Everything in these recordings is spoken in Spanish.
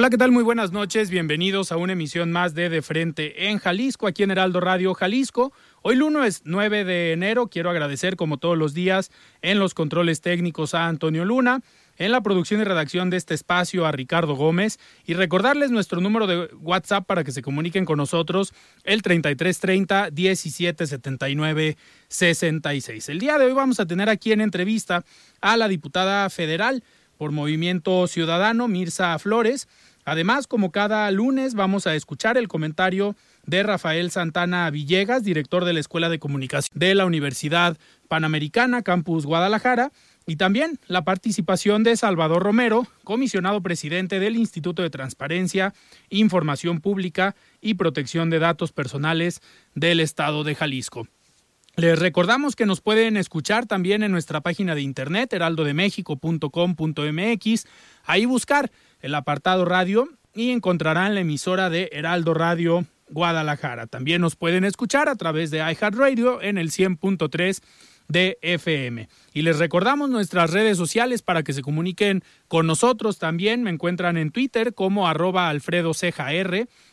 Hola, ¿qué tal? Muy buenas noches. Bienvenidos a una emisión más de De Frente en Jalisco, aquí en Heraldo Radio Jalisco. Hoy lunes 9 de enero. Quiero agradecer, como todos los días, en los controles técnicos a Antonio Luna, en la producción y redacción de este espacio a Ricardo Gómez y recordarles nuestro número de WhatsApp para que se comuniquen con nosotros, el 3330 1779 66. El día de hoy vamos a tener aquí en entrevista a la diputada federal por Movimiento Ciudadano, Mirza Flores. Además, como cada lunes, vamos a escuchar el comentario de Rafael Santana Villegas, director de la Escuela de Comunicación de la Universidad Panamericana, Campus Guadalajara, y también la participación de Salvador Romero, comisionado presidente del Instituto de Transparencia, Información Pública y Protección de Datos Personales del Estado de Jalisco. Les recordamos que nos pueden escuchar también en nuestra página de internet heraldodemexico.com.mx, ahí buscar el apartado radio y encontrarán la emisora de Heraldo Radio Guadalajara. También nos pueden escuchar a través de iHeartRadio en el 100.3 de FM. Y les recordamos nuestras redes sociales para que se comuniquen con nosotros también. Me encuentran en Twitter como arroba Alfredo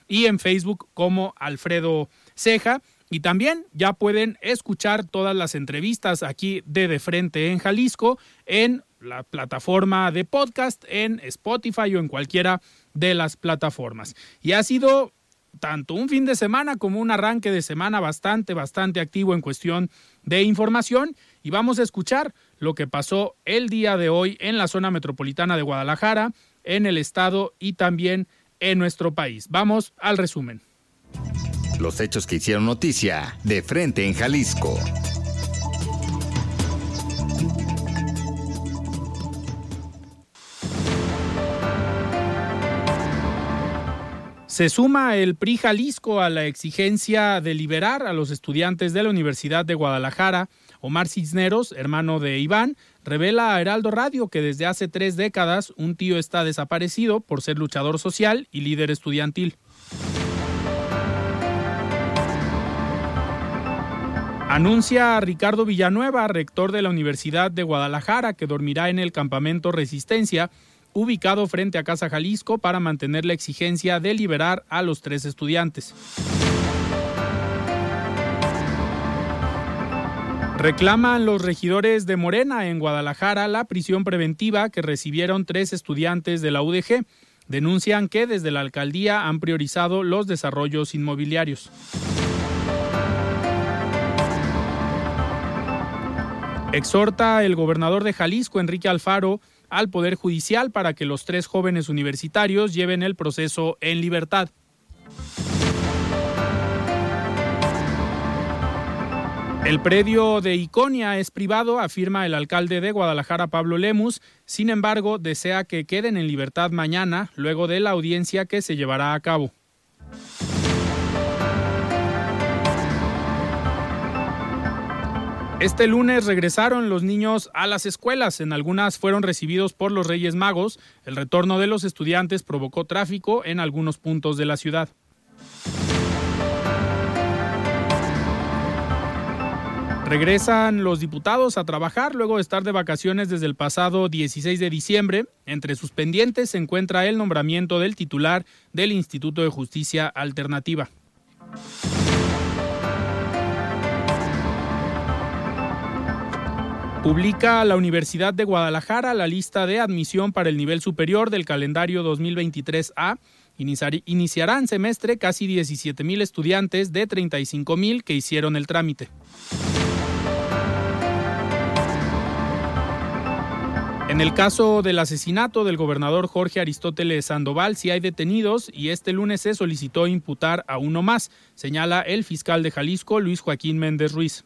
y en Facebook como Alfredo Ceja. Y también ya pueden escuchar todas las entrevistas aquí de De Frente en Jalisco en la plataforma de podcast, en Spotify o en cualquiera de las plataformas. Y ha sido tanto un fin de semana como un arranque de semana bastante, bastante activo en cuestión de información. Y vamos a escuchar lo que pasó el día de hoy en la zona metropolitana de Guadalajara, en el estado y también en nuestro país. Vamos al resumen. Los hechos que hicieron noticia de frente en Jalisco. Se suma el PRI Jalisco a la exigencia de liberar a los estudiantes de la Universidad de Guadalajara. Omar Cisneros, hermano de Iván, revela a Heraldo Radio que desde hace tres décadas un tío está desaparecido por ser luchador social y líder estudiantil. Anuncia a Ricardo Villanueva, rector de la Universidad de Guadalajara, que dormirá en el campamento Resistencia, ubicado frente a Casa Jalisco, para mantener la exigencia de liberar a los tres estudiantes. Reclaman los regidores de Morena en Guadalajara la prisión preventiva que recibieron tres estudiantes de la UDG. Denuncian que desde la alcaldía han priorizado los desarrollos inmobiliarios. Exhorta el gobernador de Jalisco, Enrique Alfaro, al Poder Judicial para que los tres jóvenes universitarios lleven el proceso en libertad. El predio de Iconia es privado, afirma el alcalde de Guadalajara, Pablo Lemus. Sin embargo, desea que queden en libertad mañana, luego de la audiencia que se llevará a cabo. Este lunes regresaron los niños a las escuelas. En algunas fueron recibidos por los Reyes Magos. El retorno de los estudiantes provocó tráfico en algunos puntos de la ciudad. Regresan los diputados a trabajar luego de estar de vacaciones desde el pasado 16 de diciembre. Entre sus pendientes se encuentra el nombramiento del titular del Instituto de Justicia Alternativa. Publica la Universidad de Guadalajara la lista de admisión para el nivel superior del calendario 2023A. Iniciarán semestre casi 17 mil estudiantes de 35 mil que hicieron el trámite. En el caso del asesinato del gobernador Jorge Aristóteles Sandoval, sí hay detenidos y este lunes se solicitó imputar a uno más, señala el fiscal de Jalisco, Luis Joaquín Méndez Ruiz.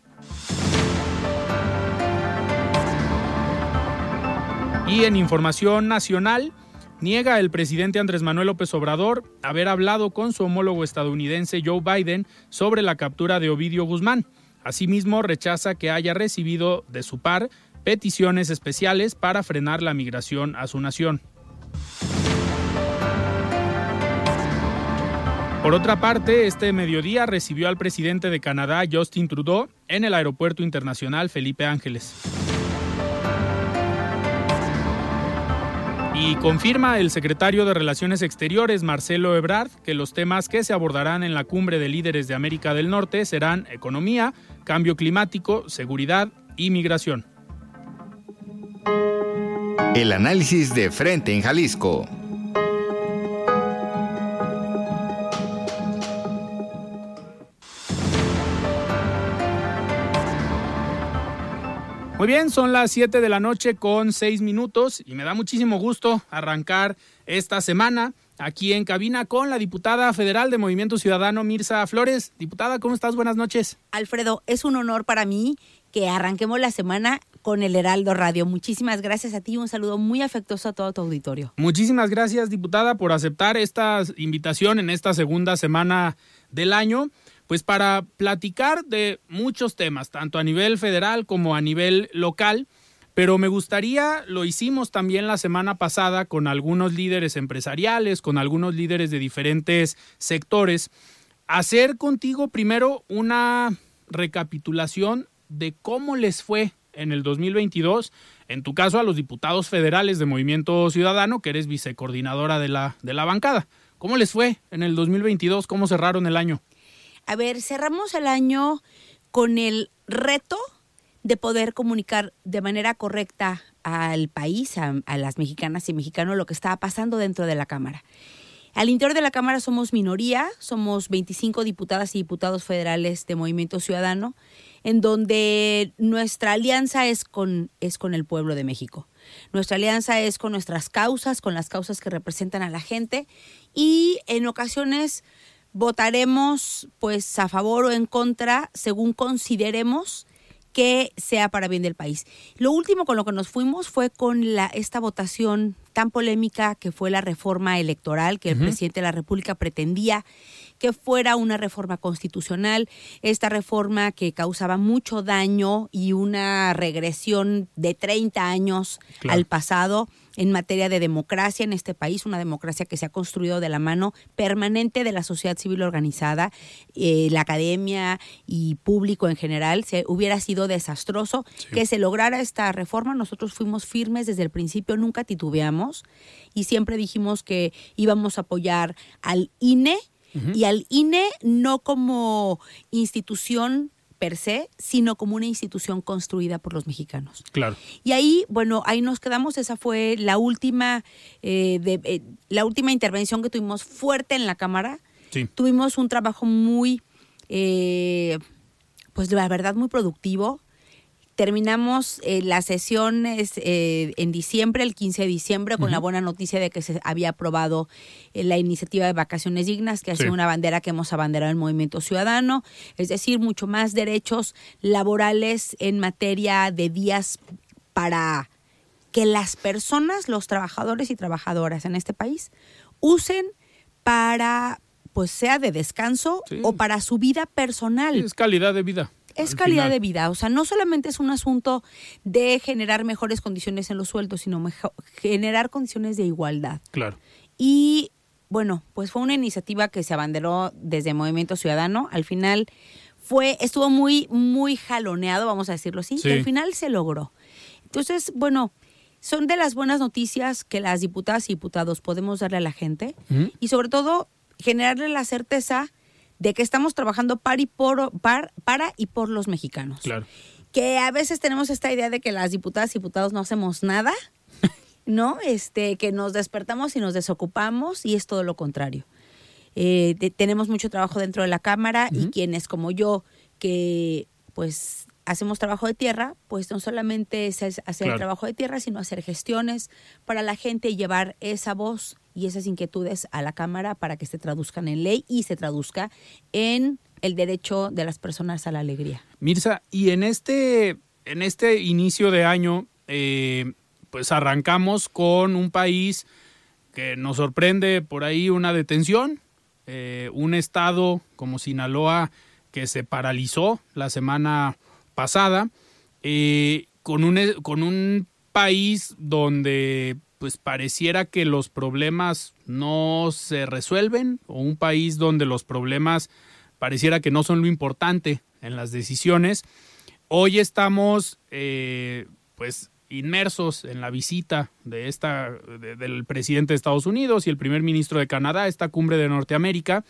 Y en información nacional, niega el presidente Andrés Manuel López Obrador haber hablado con su homólogo estadounidense Joe Biden sobre la captura de Ovidio Guzmán. Asimismo, rechaza que haya recibido de su par peticiones especiales para frenar la migración a su nación. Por otra parte, este mediodía recibió al presidente de Canadá, Justin Trudeau, en el Aeropuerto Internacional Felipe Ángeles. Y confirma el secretario de Relaciones Exteriores, Marcelo Ebrard, que los temas que se abordarán en la cumbre de líderes de América del Norte serán economía, cambio climático, seguridad y migración. El análisis de frente en Jalisco. Muy bien, son las 7 de la noche con 6 minutos y me da muchísimo gusto arrancar esta semana aquí en cabina con la diputada federal de Movimiento Ciudadano, Mirza Flores. Diputada, ¿cómo estás? Buenas noches. Alfredo, es un honor para mí que arranquemos la semana con el Heraldo Radio. Muchísimas gracias a ti y un saludo muy afectuoso a todo tu auditorio. Muchísimas gracias, diputada, por aceptar esta invitación en esta segunda semana del año pues para platicar de muchos temas, tanto a nivel federal como a nivel local. Pero me gustaría, lo hicimos también la semana pasada con algunos líderes empresariales, con algunos líderes de diferentes sectores, hacer contigo primero una recapitulación de cómo les fue en el 2022, en tu caso a los diputados federales de Movimiento Ciudadano, que eres vicecoordinadora de la, de la bancada. ¿Cómo les fue en el 2022? ¿Cómo cerraron el año? A ver, cerramos el año con el reto de poder comunicar de manera correcta al país, a, las mexicanas y mexicanos, lo que estaba pasando dentro de la Cámara. Al interior de la Cámara somos minoría, somos 25 diputadas y diputados federales de Movimiento Ciudadano, en donde nuestra alianza es con, es con el pueblo de México. Nuestra alianza es con nuestras causas, con las causas que representan a la gente y en ocasiones votaremos pues a favor o en contra según consideremos que sea para bien del país. Lo último con lo que nos fuimos fue con la, esta votación tan polémica que fue la reforma electoral que el presidente de la República pretendía que fuera una reforma constitucional, esta reforma que causaba mucho daño y una regresión de 30 años al pasado en materia de democracia en este país, una democracia que se ha construido de la mano permanente de la sociedad civil organizada, eh, la academia y público en general, se hubiera sido desastroso que se lograra esta reforma. Nosotros fuimos firmes desde el principio, nunca titubeamos y siempre dijimos que íbamos a apoyar al INE y al INE no como institución per se, sino como una institución construida por los mexicanos. Claro. Y ahí, bueno, ahí nos quedamos. Esa fue la última, eh, de, eh, la última intervención que tuvimos fuerte en la Cámara. Sí. Tuvimos un trabajo muy, eh, pues la verdad, muy productivo. Terminamos eh, las sesiones eh, en diciembre, el 15 de diciembre, con la buena noticia de que se había aprobado eh, la iniciativa de vacaciones dignas, que ha sido una bandera que hemos abanderado el movimiento ciudadano, es decir, mucho más derechos laborales en materia de días para que las personas, los trabajadores y trabajadoras en este país, usen para, pues sea de descanso o para su vida personal. Es calidad de vida es calidad de vida. O sea, no solamente es un asunto de generar mejores condiciones en los sueldos, sino generar condiciones de igualdad. Claro. Y bueno, pues fue una iniciativa que se abanderó desde Movimiento Ciudadano. Al final fue, estuvo muy, muy jaloneado, vamos a decirlo así, y al final se logró. Entonces, bueno, son de las buenas noticias que las diputadas y diputados podemos darle a la gente y sobre todo generarle la certeza de que estamos trabajando para y por, para y por los mexicanos. Claro. que a veces tenemos esta idea de que las diputadas y diputados no hacemos nada, ¿no? Este, que nos despertamos y nos desocupamos y es todo lo contrario. Eh, de- tenemos mucho trabajo dentro de la Cámara y quienes como yo, que pues hacemos trabajo de tierra, pues no solamente es es hacer Claro. el trabajo de tierra, sino hacer gestiones para la gente y llevar esa voz y esas inquietudes a la Cámara para que se traduzcan en ley y se traduzca en el derecho de las personas a la alegría. Mirza, y en este, en este inicio de año, eh, pues arrancamos con un país que nos sorprende por ahí una detención, eh, un estado como Sinaloa que se paralizó la semana pasada, eh, con, un, con un país donde pues pareciera que los problemas no se resuelven, o un país donde los problemas pareciera que no son lo importante en las decisiones. Hoy estamos eh, pues inmersos en la visita de esta de- del presidente de Estados Unidos y el primer ministro de Canadá, esta cumbre de Norteamérica.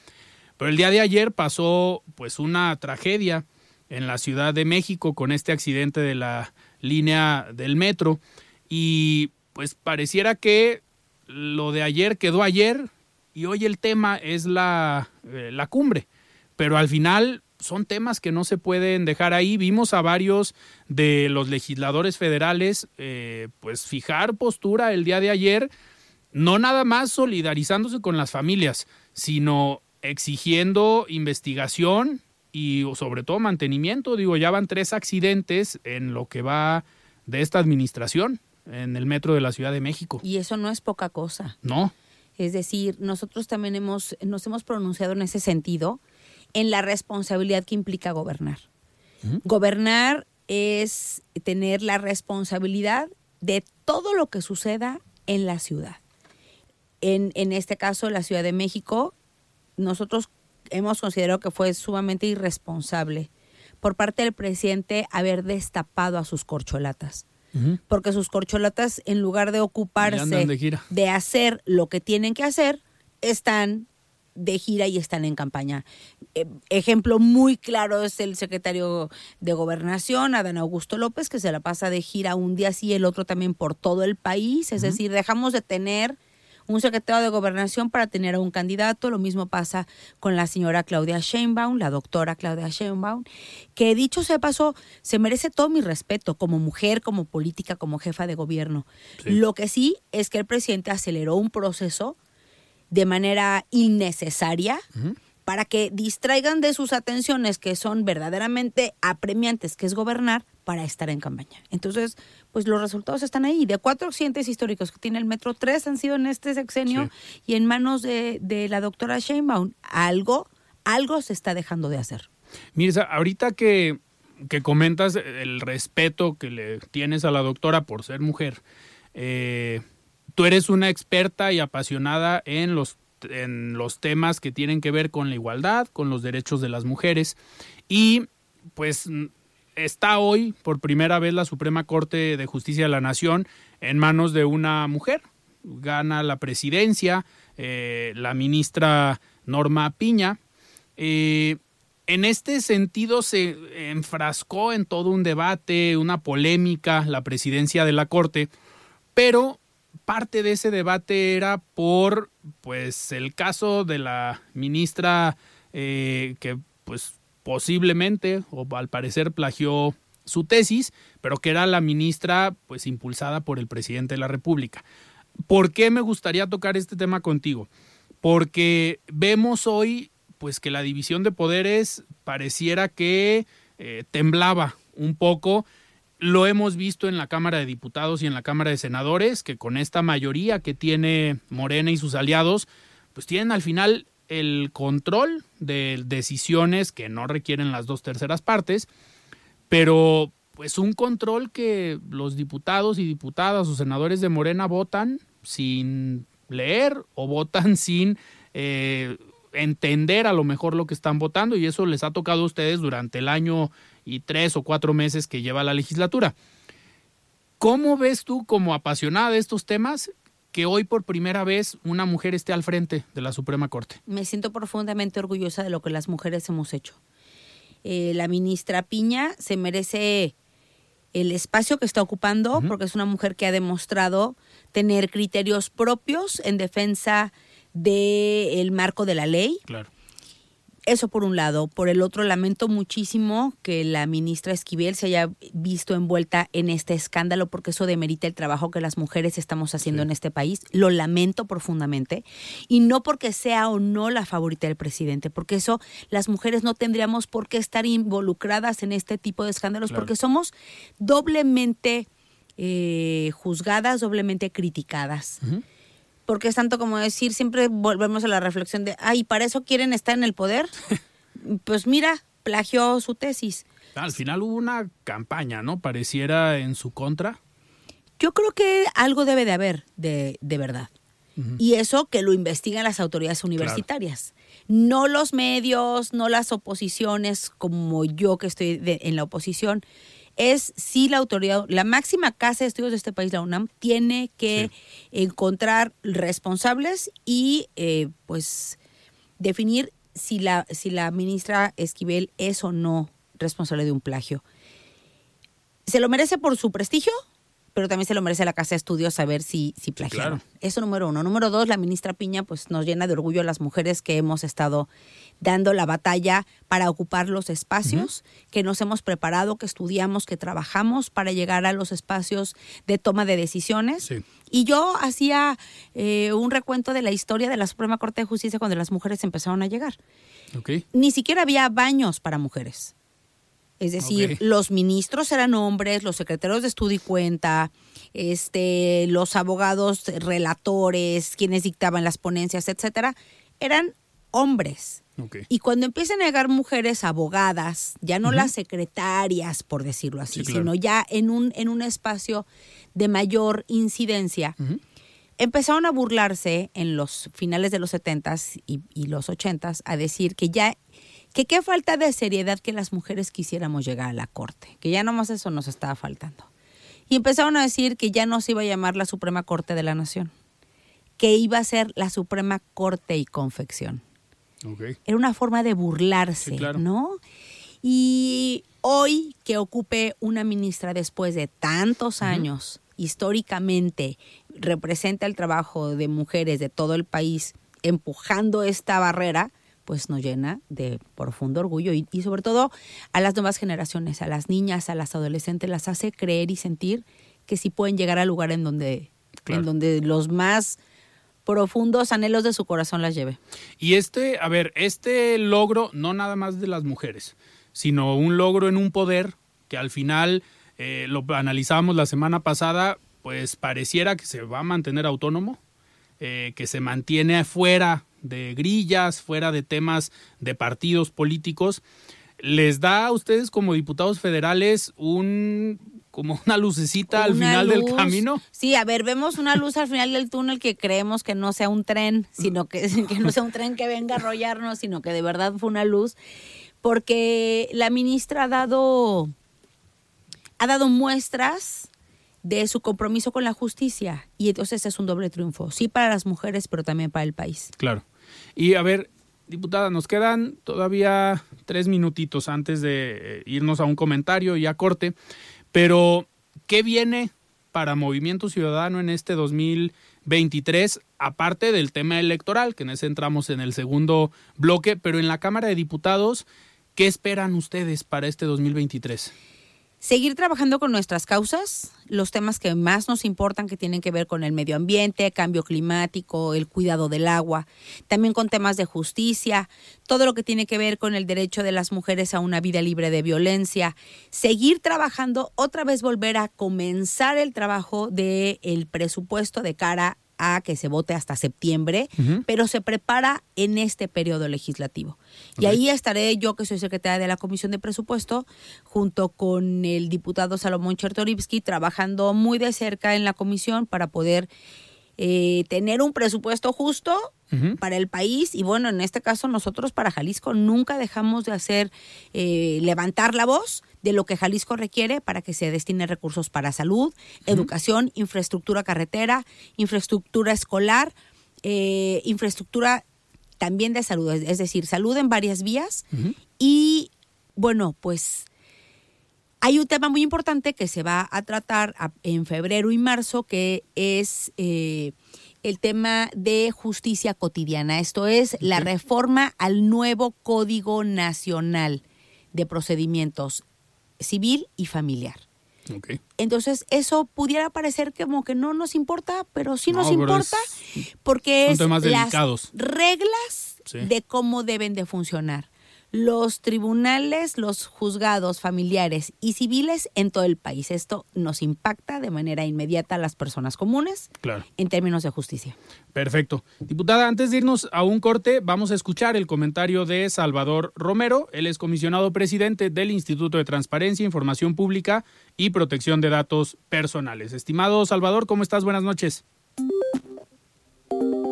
Pero el día de ayer pasó pues una tragedia en la Ciudad de México con este accidente de la línea del metro y pues pareciera que lo de ayer quedó ayer y hoy el tema es la, eh, la cumbre pero al final son temas que no se pueden dejar ahí. Vimos a varios de los legisladores federales eh, pues fijar postura el día de ayer, no nada más solidarizándose con las familias, sino exigiendo investigación y sobre todo mantenimiento. Digo, ya van tres accidentes en lo que va de esta administración en el metro de la Ciudad de México. Y eso no es poca cosa. No, Es decir, nosotros también hemos, nos hemos pronunciado en ese sentido en la responsabilidad que implica gobernar. Gobernar es tener la responsabilidad de todo lo que suceda en la ciudad. En, en este caso, la Ciudad de México, nosotros hemos considerado que fue sumamente irresponsable por parte del presidente haber destapado a sus corcholatas. Porque sus corcholatas, en lugar de ocuparse de hacer lo que tienen que hacer, están de gira y están en campaña. Eh, ejemplo muy claro es el secretario de Gobernación, Adán Augusto López, que se la pasa de gira un día sí, el otro también por todo el país. Es decir, dejamos de tener un secretario de Gobernación para tener a un candidato. Lo mismo pasa con la señora Claudia Sheinbaum, la doctora Claudia Sheinbaum, que dicho sea de paso, se merece todo mi respeto como mujer, como política, como jefa de gobierno. Lo que sí es que el presidente aceleró un proceso de manera innecesaria para que distraigan de sus atenciones que son verdaderamente apremiantes, que es gobernar, para estar en campaña. Entonces, pues los resultados están ahí. De cuatro accidentes históricos que tiene el metro, tres han sido en este sexenio y en manos de, de la doctora Sheinbaum. Algo, algo se está dejando de hacer. Mirza, ahorita que, que comentas el respeto que le tienes a la doctora por ser mujer, eh, tú eres una experta y apasionada en los, en los temas que tienen que ver con la igualdad, con los derechos de las mujeres y pues está hoy por primera vez la Suprema Corte de Justicia de la Nación en manos de una mujer. Gana la presidencia eh, la ministra Norma Piña. Eh, en este sentido se enfrascó en todo un debate, una polémica, la presidencia de la Corte, pero parte de ese debate era por pues el caso de la ministra eh, que pues posiblemente o al parecer plagió su tesis, pero que era la ministra pues impulsada por el presidente de la República. ¿Por qué me gustaría tocar este tema contigo? Porque vemos hoy pues que la división de poderes pareciera que eh, temblaba un poco. Lo hemos visto en la Cámara de Diputados y en la Cámara de Senadores, que con esta mayoría que tiene Morena y sus aliados, pues tienen al final el control de decisiones que no requieren las dos terceras partes, pero pues un control que los diputados y diputadas o senadores de Morena votan sin leer o votan sin eh, entender a lo mejor lo que están votando y eso les ha tocado a ustedes durante el año y tres o cuatro meses que lleva la legislatura. ¿Cómo ves tú como apasionada de estos temas que hoy por primera vez una mujer esté al frente de la Suprema Corte? Me siento profundamente orgullosa de lo que las mujeres hemos hecho. Eh, la ministra Piña se merece el espacio que está ocupando, porque es una mujer que ha demostrado tener criterios propios en defensa del marco de la ley. Claro. Eso por un lado. Por el otro, lamento muchísimo que la ministra Esquivel se haya visto envuelta en este escándalo porque eso demerita el trabajo que las mujeres estamos haciendo Sí. en este país. Lo lamento profundamente. Y no porque sea o no la favorita del presidente, porque eso las mujeres no tendríamos por qué estar involucradas en este tipo de escándalos Claro. porque somos doblemente eh, juzgadas, doblemente criticadas porque es tanto como decir, siempre volvemos a la reflexión de, ay, ¿para eso quieren estar en el poder? pues mira, plagió su tesis. Al final hubo una campaña, ¿no? Pareciera en su contra. Yo creo que algo debe de haber de, de verdad. Y eso que lo investigan las autoridades universitarias. No los medios, no las oposiciones como yo que estoy de- en la oposición. Es si la autoridad, la máxima casa de estudios de este país, la UNAM, tiene que encontrar responsables y eh, pues definir si la, si la ministra Esquivel es o no responsable de un plagio. Se lo merece por su prestigio, pero también se lo merece la Casa de Estudios saber si, si plagiaron. claro. Eso número uno. Número dos, la ministra Piña pues nos llena de orgullo a las mujeres que hemos estado dando la batalla para ocupar los espacios, que nos hemos preparado, que estudiamos, que trabajamos para llegar a los espacios de toma de decisiones. Sí. Y yo hacía eh, un recuento de la historia de la Suprema Corte de Justicia cuando las mujeres empezaron a llegar ni siquiera había baños para mujeres. Es decir, los ministros eran hombres, los secretarios de estudio y cuenta, este, los abogados relatores, quienes dictaban las ponencias, etcétera, eran hombres. Y cuando empiezan a llegar mujeres abogadas, ya no las secretarias, por decirlo así, Sí, claro. sino ya en un, en un espacio de mayor incidencia, empezaron a burlarse en los finales de los 70s y, y los 80s a decir que ya que qué falta de seriedad que las mujeres quisiéramos llegar a la corte, que ya nomás eso nos estaba faltando. Y empezaron a decir que ya no se iba a llamar la Suprema Corte de la Nación, que iba a ser la Suprema Corte y Confección Ok. era una forma de burlarse, Sí, claro. ¿no? Y hoy que ocupe una ministra después de tantos años, históricamente representa el trabajo de mujeres de todo el país empujando esta barrera, pues nos llena de profundo orgullo y, y sobre todo a las nuevas generaciones, a las niñas, a las adolescentes, las hace creer y sentir que sí pueden llegar al lugar en donde, Claro. en donde los más profundos anhelos de su corazón las lleve. Y este, a ver, este logro no nada más de las mujeres, sino un logro en un poder que al final, eh, lo analizamos la semana pasada, pues pareciera que se va a mantener autónomo, eh, que se mantiene fuera de grillas, fuera de temas de partidos políticos. ¿Les da a ustedes como diputados federales un como una lucecita al final del camino? Sí, a ver, vemos una luz al final del túnel que creemos que no sea un tren, sino que, que no sea un tren que venga a arrollarnos, sino que de verdad fue una luz, porque la ministra ha dado, ha dado muestras de su compromiso con la justicia y entonces es un doble triunfo, sí para las mujeres, pero también para el país. Claro. Y a ver, diputada, nos quedan todavía tres minutitos antes de eh, irnos a un comentario y a corte, pero ¿qué viene para Movimiento Ciudadano en este 2023, aparte del tema electoral, que en ese entramos en el segundo bloque, pero en la Cámara de Diputados, ¿qué esperan ustedes para este 2023? Seguir trabajando con nuestras causas, los temas que más nos importan que tienen que ver con el medio ambiente, cambio climático, el cuidado del agua, también con temas de justicia, todo lo que tiene que ver con el derecho de las mujeres a una vida libre de violencia, seguir trabajando, otra vez volver a comenzar el trabajo del el presupuesto de cara a que se vote hasta septiembre, pero se prepara en este periodo legislativo. Y ahí estaré yo, que soy secretaria de la Comisión de Presupuesto, junto con el diputado Salomón Chertorivsky, trabajando muy de cerca en la comisión para poder eh, tener un presupuesto justo para el país. Y bueno, en este caso nosotros para Jalisco nunca dejamos de hacer, eh, levantar la voz de lo que Jalisco requiere para que se destine recursos para salud, educación, infraestructura carretera, infraestructura escolar, eh, infraestructura también de salud, es es decir, salud en varias vías. Y bueno, pues Hay un tema muy importante que se va a tratar a- en febrero y marzo, que es eh, el tema de justicia cotidiana. Esto es la reforma al nuevo Código Nacional de Procedimientos Civil y Familiar. Entonces, eso pudiera parecer como que no nos importa, pero sí nos No, importa es- porque son es las reglas Sí. de cómo deben de funcionar los tribunales, los juzgados familiares y civiles en todo el país. Esto nos impacta de manera inmediata a las personas comunes Claro. en términos de justicia. Perfecto. Diputada, antes de irnos a un corte, vamos a escuchar el comentario de Salvador Romero. Él es comisionado presidente del Instituto de Transparencia, Información Pública y Protección de Datos Personales. Estimado Salvador, ¿cómo estás? Buenas noches.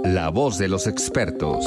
La voz de los expertos.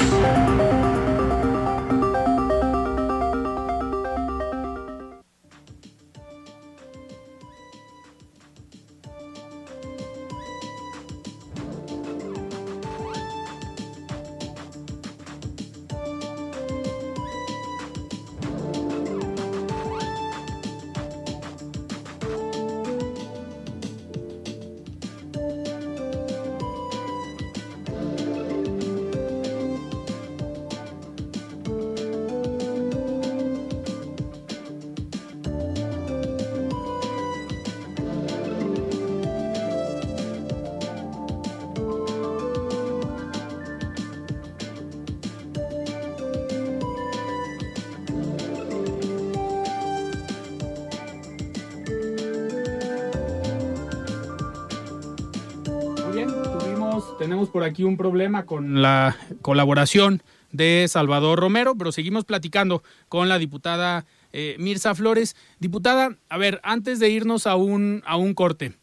Aquí un problema con la colaboración de Salvador Romero, pero seguimos platicando con la diputada eh, Mirza Flores. Diputada, a ver, antes de irnos a un, a un corte,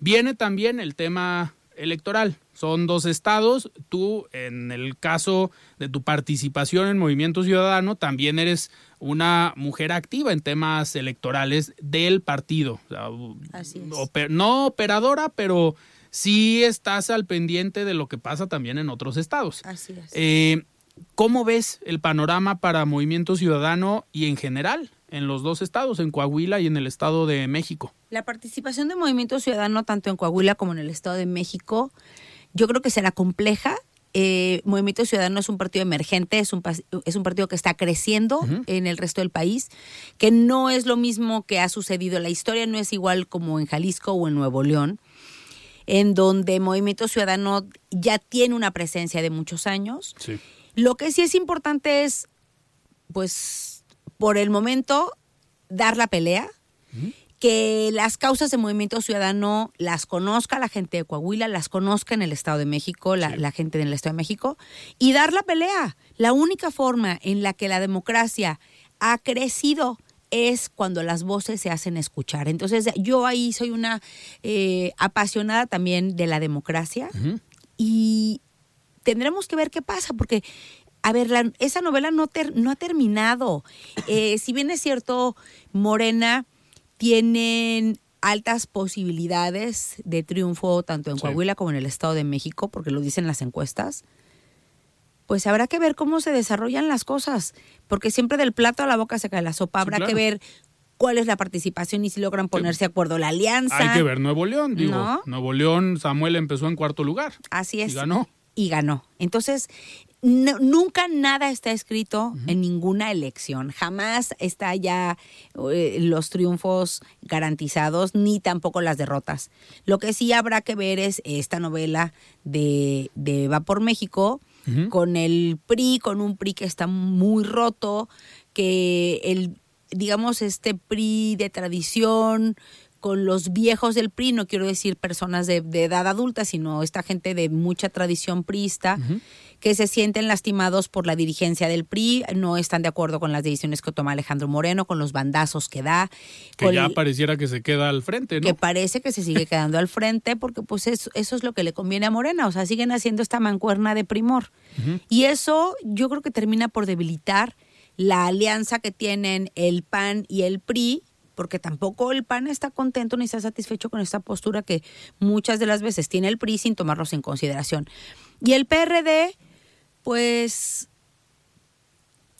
viene también el tema electoral. Son dos estados. Tú, en el caso de tu participación en Movimiento Ciudadano, también eres una mujer activa en temas electorales del partido. Así es. no operadora, pero sí estás al pendiente de lo que pasa también en otros estados. Así es. Eh, ¿Cómo ves el panorama para Movimiento Ciudadano y en general en los dos estados, en Coahuila y en el Estado de México? La participación de Movimiento Ciudadano, tanto en Coahuila como en el Estado de México, yo creo que será compleja. Eh, Movimiento Ciudadano es un partido emergente, es un, es un partido que está creciendo en el resto del país, que no es lo mismo que ha sucedido. La historia no es igual como en Jalisco o en Nuevo León, en donde Movimiento Ciudadano ya tiene una presencia de muchos años. Sí. Lo que sí es importante es, pues, por el momento, dar la pelea, que las causas de Movimiento Ciudadano las conozca la gente de Coahuila, las conozca en el Estado de México, la, la gente del Estado de México, y dar la pelea. La única forma en la que la democracia ha crecido es cuando las voces se hacen escuchar. Entonces, yo ahí soy una eh, apasionada también de la democracia y tendremos que ver qué pasa, porque, a ver, la- esa novela no, ter- no ha terminado. Eh, si bien es cierto, Morena tienen altas posibilidades de triunfo tanto en Sí. Coahuila como en el Estado de México, porque lo dicen las encuestas, pues habrá que ver cómo se desarrollan las cosas, porque siempre del plato a la boca se cae la sopa. Sí, Habrá claro. que ver cuál es la participación y si logran ponerse de acuerdo la alianza. Hay que ver Nuevo León, digo. ¿No? Nuevo León, Samuel empezó en cuarto lugar. Así es. Y ganó. Y ganó. Entonces, no- nunca nada está escrito en ninguna elección. Jamás está ya eh, los triunfos garantizados, ni tampoco las derrotas. Lo que sí habrá que ver es esta novela de, de Va por México, con el PRI, con un PRI que está muy roto, que el, digamos, este PRI de tradición, con los viejos del PRI, no quiero decir personas de, de edad adulta, sino esta gente de mucha tradición priista, que se sienten lastimados por la dirigencia del PRI, no están de acuerdo con las decisiones que toma Alejandro Moreno, con los bandazos que da, Que con ya el- pareciera que se queda al frente, ¿no? que parece que se sigue quedando al frente porque pues eso, eso es lo que le conviene a Morena, o sea, siguen haciendo esta mancuerna de primor. Y eso yo creo que termina por debilitar la alianza que tienen el PAN y el PRI, porque tampoco el PAN está contento ni está satisfecho con esta postura que muchas de las veces tiene el PRI sin tomarlos en consideración. Y el PRD, pues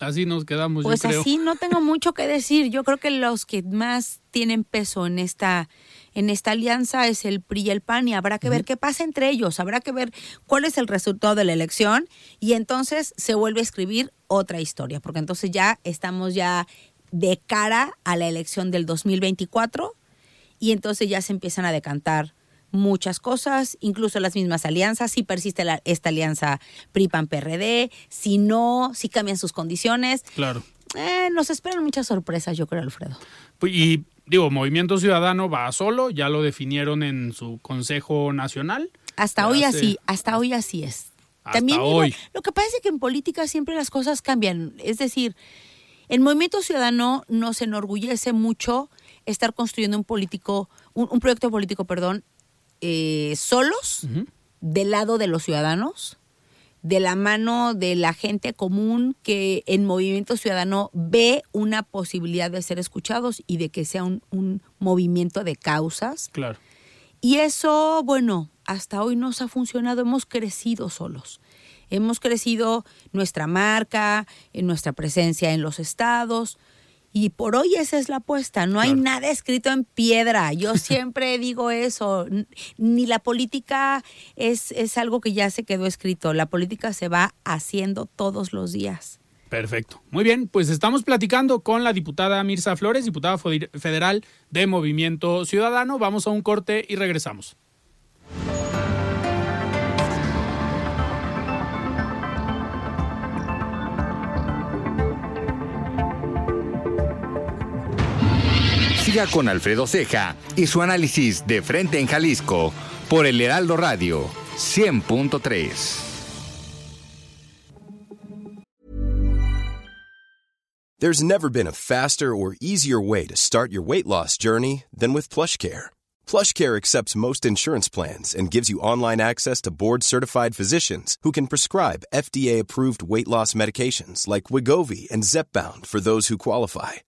Así nos quedamos, Pues yo creo. así no tengo mucho que decir. Yo creo que los que más tienen peso en esta en esta alianza es el PRI y el PAN y habrá que ver qué pasa entre ellos, habrá que ver cuál es el resultado de la elección y entonces se vuelve a escribir otra historia, porque entonces ya estamos ya de cara a la elección del 2024 y entonces ya se empiezan a decantar muchas cosas, incluso las mismas alianzas, si persiste la- esta alianza PRI-PAN-PRD, si no, si cambian sus condiciones. Claro. Eh, nos esperan muchas sorpresas, yo creo, Alfredo. Pues, Y digo, Movimiento Ciudadano va solo, ya lo definieron en su Consejo Nacional. Hasta Ya hoy así, hasta hoy así es. Hasta digo, hoy. lo que pasa es que en política siempre las cosas cambian. Es decir, el Movimiento Ciudadano nos enorgullece mucho estar construyendo un político, un, un proyecto político, perdón, eh, solos, del lado de los ciudadanos, de la mano de la gente común que en Movimiento Ciudadano ve una posibilidad de ser escuchados y de que sea un, un movimiento de causas. Claro. Y eso, bueno, hasta hoy nos ha funcionado, hemos crecido solos. Hemos crecido nuestra marca, en nuestra presencia en los estados. Y por hoy esa es la apuesta. No hay nada escrito en piedra. Yo siempre digo eso. Ni la política es, es algo que ya se quedó escrito. La política se va haciendo todos los días. Perfecto. Muy bien, pues estamos platicando con la diputada Mirza Flores, diputada federal de Movimiento Ciudadano. Vamos a un corte y regresamos. Siga con Alfredo Ceja y su análisis de frente en Jalisco por el Heraldo Radio 100.3. There's never been a faster or easier way to start your weight loss journey than with PlushCare. PlushCare accepts most insurance plans and gives you online access to board-certified physicians who can prescribe FDA-approved weight loss medications like Wigovi and Zepbound for those who qualify.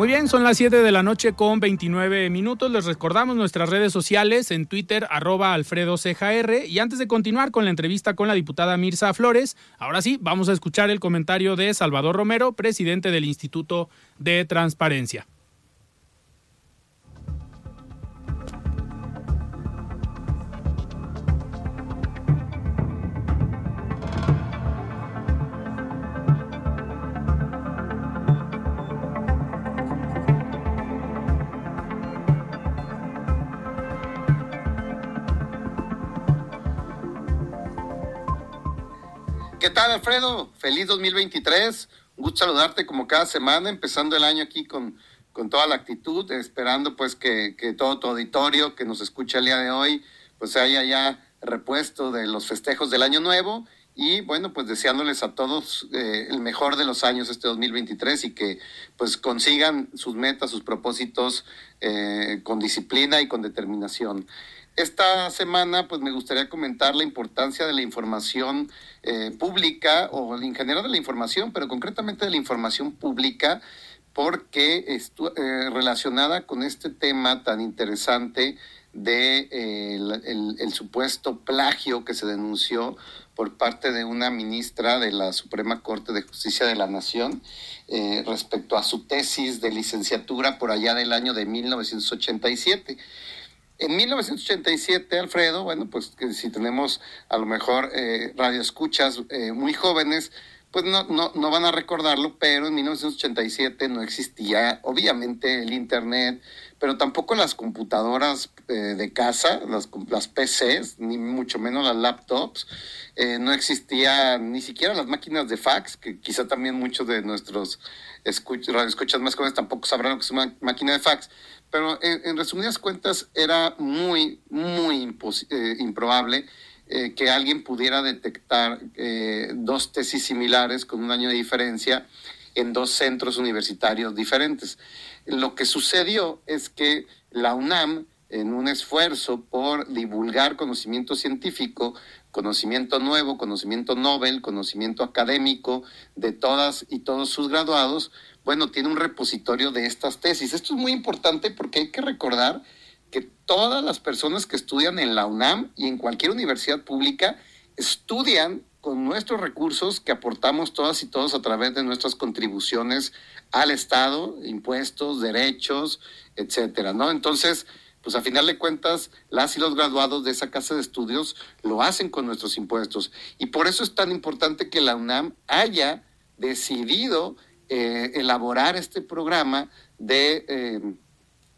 Muy bien, son las 7 de la noche con 29 minutos. Les recordamos nuestras redes sociales en Twitter, arroba Alfredo CJR. Y antes de continuar con la entrevista con la diputada Mirza Flores, ahora sí, vamos a escuchar el comentario de Salvador Romero, presidente del Instituto de Transparencia. ¿Qué tal, Alfredo? Feliz 2023. Un gusto saludarte como cada semana, empezando el año aquí con, con toda la actitud, esperando pues que, que todo tu auditorio que nos escucha el día de hoy, pues haya ya repuesto de los festejos del año nuevo y bueno, pues deseándoles a todos eh, el mejor de los años este 2023 y que pues consigan sus metas, sus propósitos eh, con disciplina y con determinación. Esta semana, pues me gustaría comentar la importancia de la información eh, pública o en general de la información, pero concretamente de la información pública, porque estu eh, relacionada con este tema tan interesante de eh, el, el, supuesto plagio que se denunció por parte de una ministra de la Suprema Corte de Justicia de la Nación eh, respecto a su tesis de licenciatura por allá del año de 1987. En 1987, Alfredo, bueno, pues que si tenemos a lo mejor eh, radioescuchas eh, muy jóvenes, pues no, no, no van a recordarlo, pero en 1987 no existía obviamente el Internet, pero tampoco las computadoras eh, de casa, las, las, PCs, ni mucho menos las laptops. Eh, no existía ni siquiera las máquinas de fax, que quizá también muchos de nuestros escuchas más jóvenes tampoco sabrán lo que es una máquina de fax. Pero en, resumidas cuentas era muy, muy eh, improbable eh, que alguien pudiera detectar eh, dos tesis similares con un año de diferencia en dos centros universitarios diferentes. Lo que sucedió es que la UNAM, en un esfuerzo por divulgar conocimiento científico, conocimiento nuevo, conocimiento Nobel, conocimiento académico de todas y todos sus graduados, bueno, tiene un repositorio de estas tesis. Esto es muy importante porque hay que recordar que todas las personas que estudian en la UNAM y en cualquier universidad pública estudian con nuestros recursos que aportamos todas y todos a través de nuestras contribuciones al Estado, impuestos, derechos, etcétera, ¿no? Entonces, pues a final de cuentas, las y los graduados de esa casa de estudios lo hacen con nuestros impuestos. Y por eso es tan importante que la UNAM haya decidido eh, elaborar este programa de... Eh,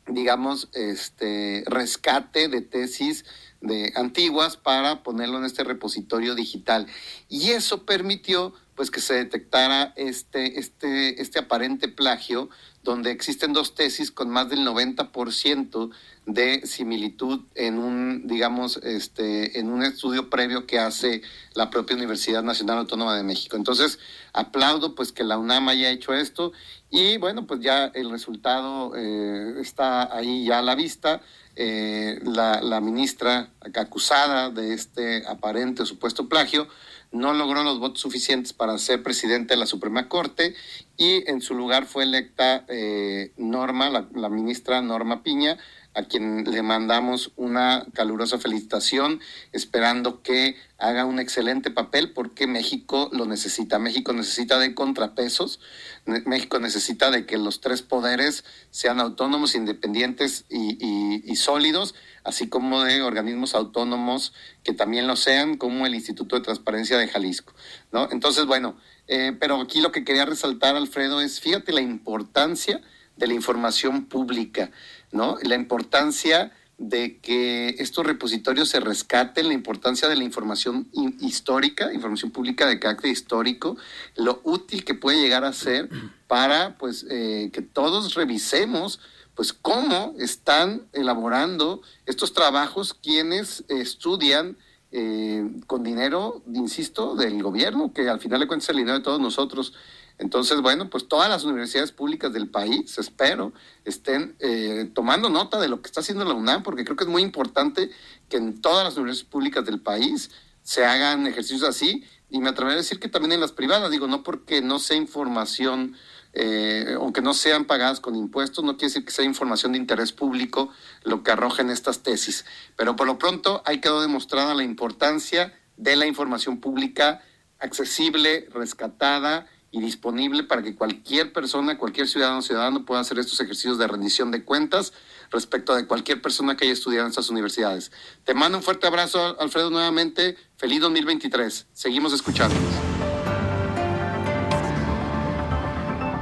digamos, este rescate de tesis de antiguas para ponerlo en este repositorio digital. Y eso permitió pues que se detectara este, este, este aparente plagio, donde existen dos tesis con más del 90% de similitud en un, digamos, este, en un estudio previo que hace la propia Universidad Nacional Autónoma de México. Entonces, aplaudo pues que la UNAM haya hecho esto y bueno, pues ya el resultado eh, está ahí ya a la vista. Eh, la, la ministra acusada de este aparente o supuesto plagio no logró los votos suficientes para ser presidente de la Suprema Corte y en su lugar fue electa eh, Norma, la, ministra Norma Piña, a quien le mandamos una calurosa felicitación, esperando que haga un excelente papel porque México lo necesita. México necesita de contrapesos, México necesita de que los tres poderes sean autónomos, independientes y sólidos así como de organismos autónomos que también lo sean, como el Instituto de Transparencia de Jalisco, ¿no? Entonces, bueno, eh, pero aquí lo que quería resaltar, Alfredo, es fíjate la importancia de la información pública, ¿no? La importancia de que estos repositorios se rescaten, la importancia de la información histórica, información pública de carácter histórico, lo útil que puede llegar a ser para pues eh, que todos revisemos pues cómo están elaborando estos trabajos quienes estudian eh, con dinero, insisto, del gobierno, que al final de cuentas es el dinero de todos nosotros. Entonces, bueno, pues todas las universidades públicas del país, espero, estén eh, tomando nota de lo que está haciendo la UNAM, porque creo que es muy importante que en todas las universidades públicas del país se hagan ejercicios así, y me atrevería a decir que también en las privadas, digo, no porque no sea información eh, aunque no sean pagadas con impuestos, no quiere decir que sea información de interés público lo que arrojen estas tesis. Pero por lo pronto ahí quedó demostrada la importancia de la información pública accesible, rescatada y disponible para que cualquier persona, cualquier ciudadano o ciudadano pueda hacer estos ejercicios de rendición de cuentas respecto de cualquier persona que haya estudiado en estas universidades. Te mando un fuerte abrazo, Alfredo, nuevamente. Feliz 2023. Seguimos escuchándonos.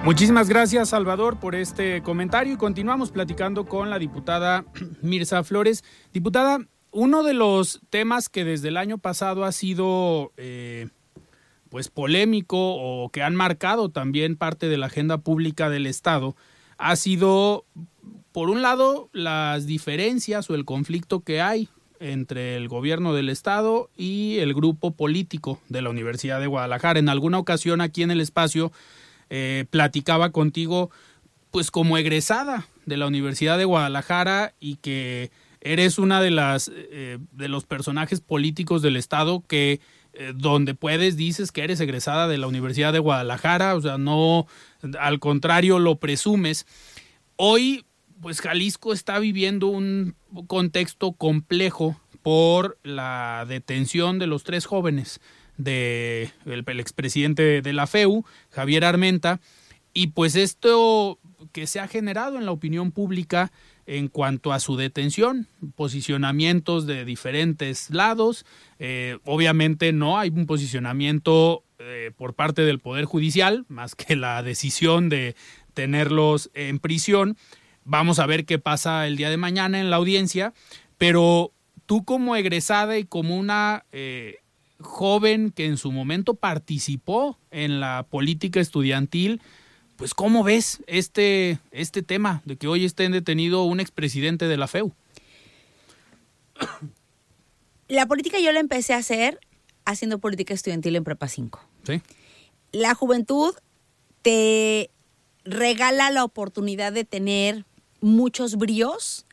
Muchísimas gracias, Salvador, por este comentario y continuamos platicando con la diputada Mirza Flores. Diputada, uno de los temas que desde el año pasado ha sido eh, pues polémico o que han marcado también parte de la agenda pública del Estado ha sido, por un lado, las diferencias o el conflicto que hay entre el gobierno del estado y el grupo político de la Universidad de Guadalajara. En alguna ocasión aquí en el espacio eh, platicaba contigo pues como egresada de la Universidad de Guadalajara y que eres una de las eh, de los personajes políticos del estado que eh, donde puedes dices que eres egresada de la Universidad de Guadalajara, o sea, no al contrario lo presumes. Hoy pues Jalisco está viviendo un contexto complejo por la detención de los tres jóvenes de el, expresidente de la FEU, Javier Armenta, y pues esto que se ha generado en la opinión pública en cuanto a su detención, posicionamientos de diferentes lados. Eh, obviamente no hay un posicionamiento eh, por parte del Poder Judicial, más que la decisión de tenerlos en prisión. Vamos a ver qué pasa el día de mañana en la audiencia, pero tú como egresada y como una eh, joven que en su momento participó en la política estudiantil, pues ¿cómo ves este, este tema de que hoy esté detenido un expresidente de la FEU? La política yo la empecé a hacer haciendo política estudiantil en Prepa 5. Sí. La juventud te regala la oportunidad de tener muchos bríos,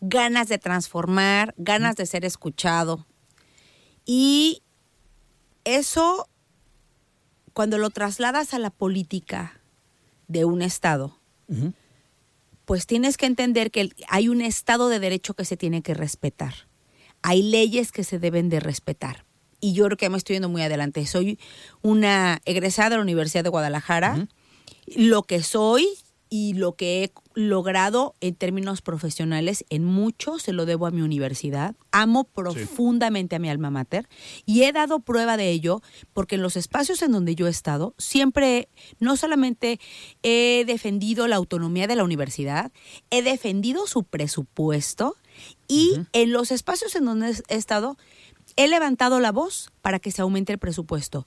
ganas de transformar, ganas de ser escuchado. Y eso, cuando lo trasladas a la política de un Estado, pues tienes que entender que hay un Estado de Derecho que se tiene que respetar. Hay leyes que se deben de respetar. Y yo creo que me estoy yendo muy adelante. Soy una egresada de la Universidad de Guadalajara. Lo que soy y lo que he logrado en términos profesionales, en mucho se lo debo a mi universidad. Amo profundamente a mi alma mater y he dado prueba de ello porque en los espacios en donde yo he estado, siempre no solamente he defendido la autonomía de la universidad, he defendido su presupuesto y en los espacios en donde he estado, he levantado la voz para que se aumente el presupuesto,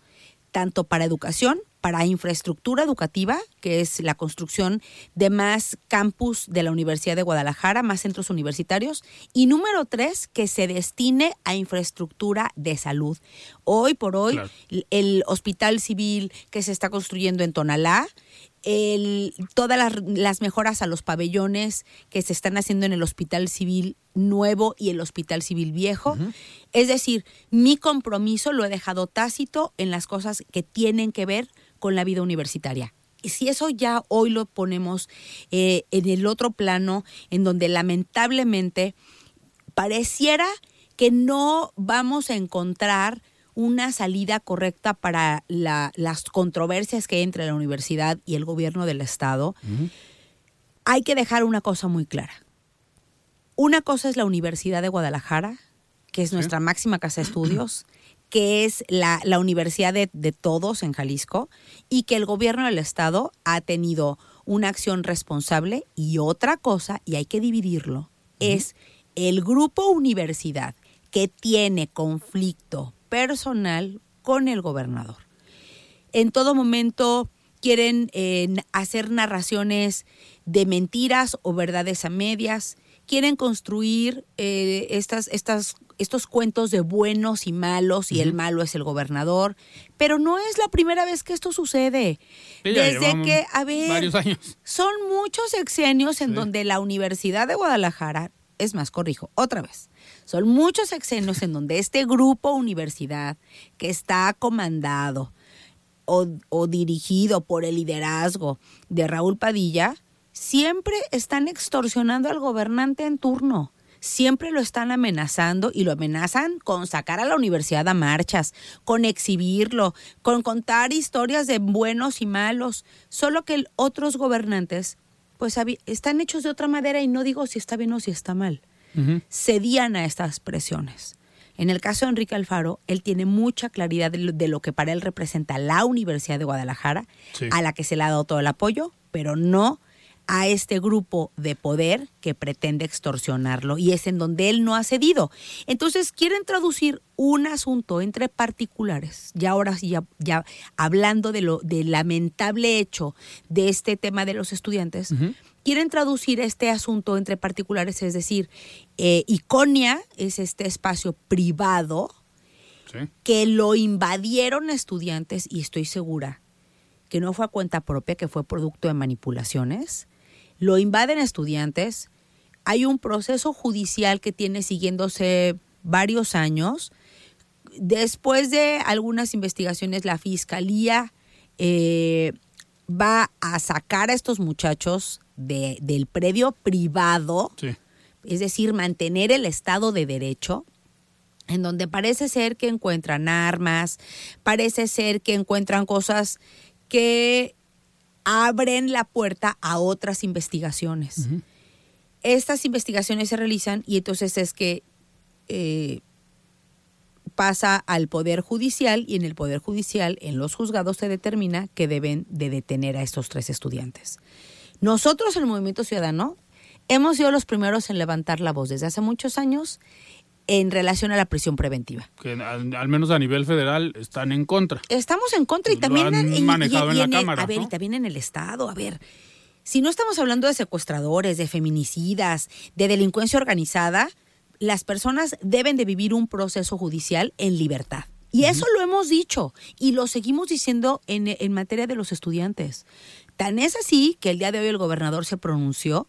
tanto para educación, para infraestructura educativa, que es la construcción de más campus de la Universidad de Guadalajara, más centros universitarios. Y número tres, que se destine a infraestructura de salud. Hoy por hoy, el hospital civil que se está construyendo en Tonalá, el, todas las, mejoras a los pabellones que se están haciendo en el Hospital Civil Nuevo y el Hospital Civil Viejo. Es decir, mi compromiso lo he dejado tácito en las cosas que tienen que ver con la vida universitaria. Y si eso ya hoy lo ponemos eh, en el otro plano, en donde lamentablemente pareciera que no vamos a encontrar una salida correcta para las controversias que hay entre la universidad y el gobierno del Estado, hay que dejar una cosa muy clara. Una cosa es la Universidad de Guadalajara, que es nuestra máxima casa de estudios, que es la, universidad de, todos en Jalisco y que el gobierno del estado ha tenido una acción responsable y otra cosa, y hay que dividirlo, es el grupo universidad que tiene conflicto personal con el gobernador. En todo momento quieren eh, hacer narraciones de mentiras o verdades a medias, quieren construir eh, estas, estas estos cuentos de buenos y malos y el malo es el gobernador, pero no es la primera vez que esto sucede. Desde que, a ver, son muchos exenios en donde la Universidad de Guadalajara, es más, corrijo, otra vez, son muchos exenios en donde este grupo universidad que está comandado o, o dirigido por el liderazgo de Raúl Padilla, siempre están extorsionando al gobernante en turno siempre lo están amenazando y lo amenazan con sacar a la universidad a marchas, con exhibirlo, con contar historias de buenos y malos, solo que otros gobernantes pues están hechos de otra manera y no digo si está bien o si está mal. Cedían a estas presiones. En el caso de Enrique Alfaro, él tiene mucha claridad de lo, que para él representa la Universidad de Guadalajara, a la que se le ha dado todo el apoyo, pero no a este grupo de poder que pretende extorsionarlo y es en donde él no ha cedido. Entonces quieren traducir un asunto entre particulares, ya ahora sí, ya, ya hablando de lo del lamentable hecho de este tema de los estudiantes, quieren traducir este asunto entre particulares, es decir, eh, Iconia es este espacio privado que lo invadieron estudiantes y estoy segura que no fue a cuenta propia, que fue producto de manipulaciones lo invaden estudiantes, hay un proceso judicial que tiene siguiéndose varios años. Después de algunas investigaciones, la fiscalía eh, va a sacar a estos muchachos del predio privado, es decir, mantener el Estado de Derecho, en donde parece ser que encuentran armas, parece ser que encuentran cosas que abren la puerta a otras investigaciones. Estas investigaciones se realizan y entonces es que eh, pasa al Poder Judicial y en el Poder Judicial, en los juzgados, se determina que deben de detener a estos tres estudiantes. Nosotros, el Movimiento Ciudadano, hemos sido los primeros en levantar la voz desde hace muchos años en relación a la prisión preventiva. Que al, al menos a nivel federal están en contra. Estamos en contra y también han y- y- manejado en la el- Cámara, a ver, ¿no? y también en el Estado, a ver. Si no estamos hablando de secuestradores, de feminicidas, de delincuencia organizada, las personas deben de vivir un proceso judicial en libertad. Y eso lo hemos dicho y lo seguimos diciendo en, en materia de los estudiantes. Tan es así que el día de hoy el gobernador se pronunció